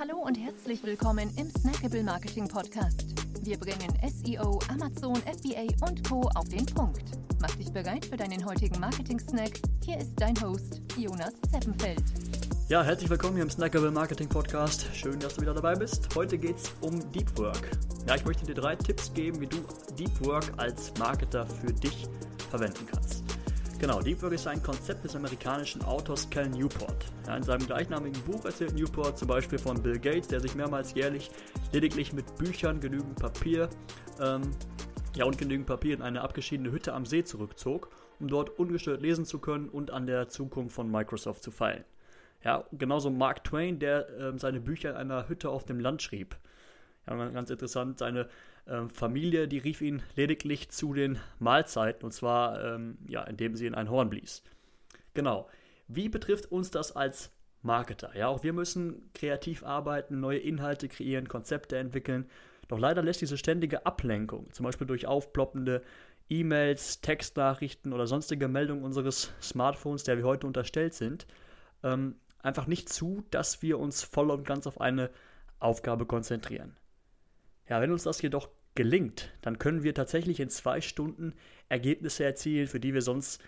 Hallo und herzlich willkommen im Snackable Marketing Podcast. Wir bringen SEO, Amazon, FBA und Co. auf den Punkt. Mach dich bereit für deinen heutigen Marketing-Snack. Hier ist dein Host, Jonas Zeppenfeld. Ja, herzlich willkommen hier im Snackable Marketing Podcast. Schön, dass du wieder dabei bist. Heute geht es um Deep Work. Ja, ich möchte dir drei Tipps geben, wie du Deep Work als Marketer für dich verwenden kannst. Genau, Deep Work ist ein Konzept des amerikanischen Autors Cal Newport. Ja, in seinem gleichnamigen Buch erzählt Newport zum Beispiel von Bill Gates, der sich mehrmals jährlich lediglich mit Büchern, genügend Papier ähm, ja, und genügend Papier in eine abgeschiedene Hütte am See zurückzog, um dort ungestört lesen zu können und an der Zukunft von Microsoft zu feilen. Ja, genauso Mark Twain, der äh, seine Bücher in einer Hütte auf dem Land schrieb. Ganz interessant, seine ähm, Familie, die rief ihn lediglich zu den Mahlzeiten und zwar, ähm, ja, indem sie in ein Horn blies. Genau. Wie betrifft uns das als Marketer? Ja, auch wir müssen kreativ arbeiten, neue Inhalte kreieren, Konzepte entwickeln. Doch leider lässt diese ständige Ablenkung, zum Beispiel durch aufploppende E-Mails, Textnachrichten oder sonstige Meldungen unseres Smartphones, der wir heute unterstellt sind, ähm, einfach nicht zu, dass wir uns voll und ganz auf eine Aufgabe konzentrieren. Ja, wenn uns das jedoch gelingt, dann können wir tatsächlich in zwei Stunden Ergebnisse erzielen, für die wir sonst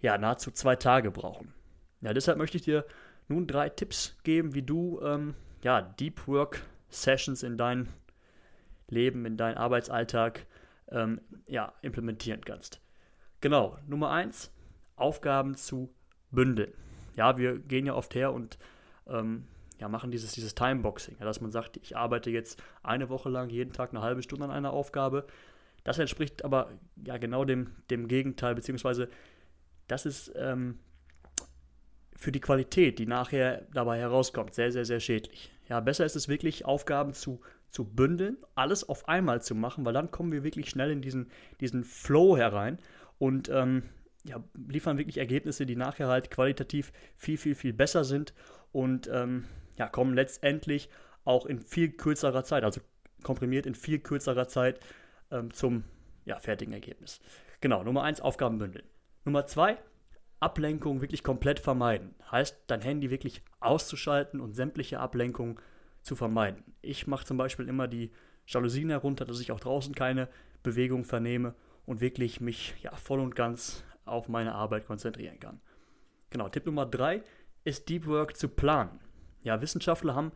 ja nahezu zwei Tage brauchen. Ja, deshalb möchte ich dir nun drei Tipps geben, wie du ähm, ja, Deep Work Sessions in dein Leben, in deinen Arbeitsalltag ähm, ja, implementieren kannst. Genau, Nummer eins, Aufgaben zu bündeln. Ja, wir gehen ja oft her und ähm, ja, machen dieses, dieses Timeboxing, ja, dass man sagt, ich arbeite jetzt eine Woche lang jeden Tag eine halbe Stunde an einer Aufgabe. Das entspricht aber ja genau dem, dem Gegenteil, beziehungsweise das ist ähm, für die Qualität, die nachher dabei herauskommt, sehr, sehr, sehr schädlich. Ja, besser ist es wirklich, Aufgaben zu, zu bündeln, alles auf einmal zu machen, weil dann kommen wir wirklich schnell in diesen, diesen Flow herein und ähm, ja, liefern wirklich Ergebnisse, die nachher halt qualitativ viel, viel, viel besser sind und ähm, ja, kommen letztendlich auch in viel kürzerer Zeit, also komprimiert in viel kürzerer Zeit ähm, zum ja, fertigen Ergebnis. Genau, Nummer eins, Aufgaben bündeln. Nummer zwei, Ablenkung wirklich komplett vermeiden. Heißt, dein Handy wirklich auszuschalten und sämtliche Ablenkungen zu vermeiden. Ich mache zum Beispiel immer die Jalousien herunter, dass ich auch draußen keine Bewegung vernehme und wirklich mich ja, voll und ganz auf meine Arbeit konzentrieren kann. Genau, Tipp Nummer drei ist Deep Work zu planen. Ja, Wissenschaftler haben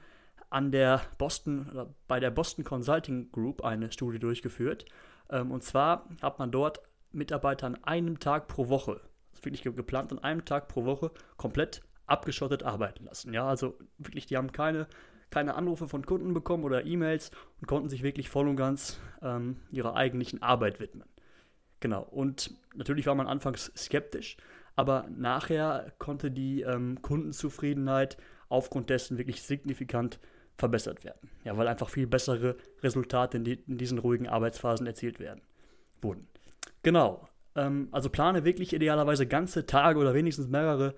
an der Boston, bei der Boston Consulting Group eine Studie durchgeführt. Ähm, und zwar hat man dort Mitarbeiter an einem Tag pro Woche, also wirklich geplant an einem Tag pro Woche, komplett abgeschottet arbeiten lassen. Ja, also wirklich, die haben keine, keine Anrufe von Kunden bekommen oder E-Mails und konnten sich wirklich voll und ganz ähm, ihrer eigentlichen Arbeit widmen. Genau, und natürlich war man anfangs skeptisch, aber nachher konnte die ähm, Kundenzufriedenheit aufgrund dessen wirklich signifikant verbessert werden. Ja, weil einfach viel bessere Resultate in, die, in diesen ruhigen Arbeitsphasen erzielt werden wurden. Genau. Ähm, also plane wirklich idealerweise ganze Tage oder wenigstens mehrere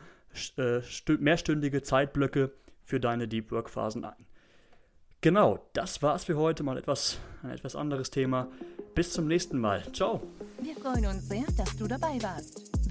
äh, mehrstündige Zeitblöcke für deine Deep Work Phasen ein. Genau, das war's für heute. Mal etwas, ein etwas anderes Thema. Bis zum nächsten Mal. Ciao. Wir freuen uns sehr, dass du dabei warst.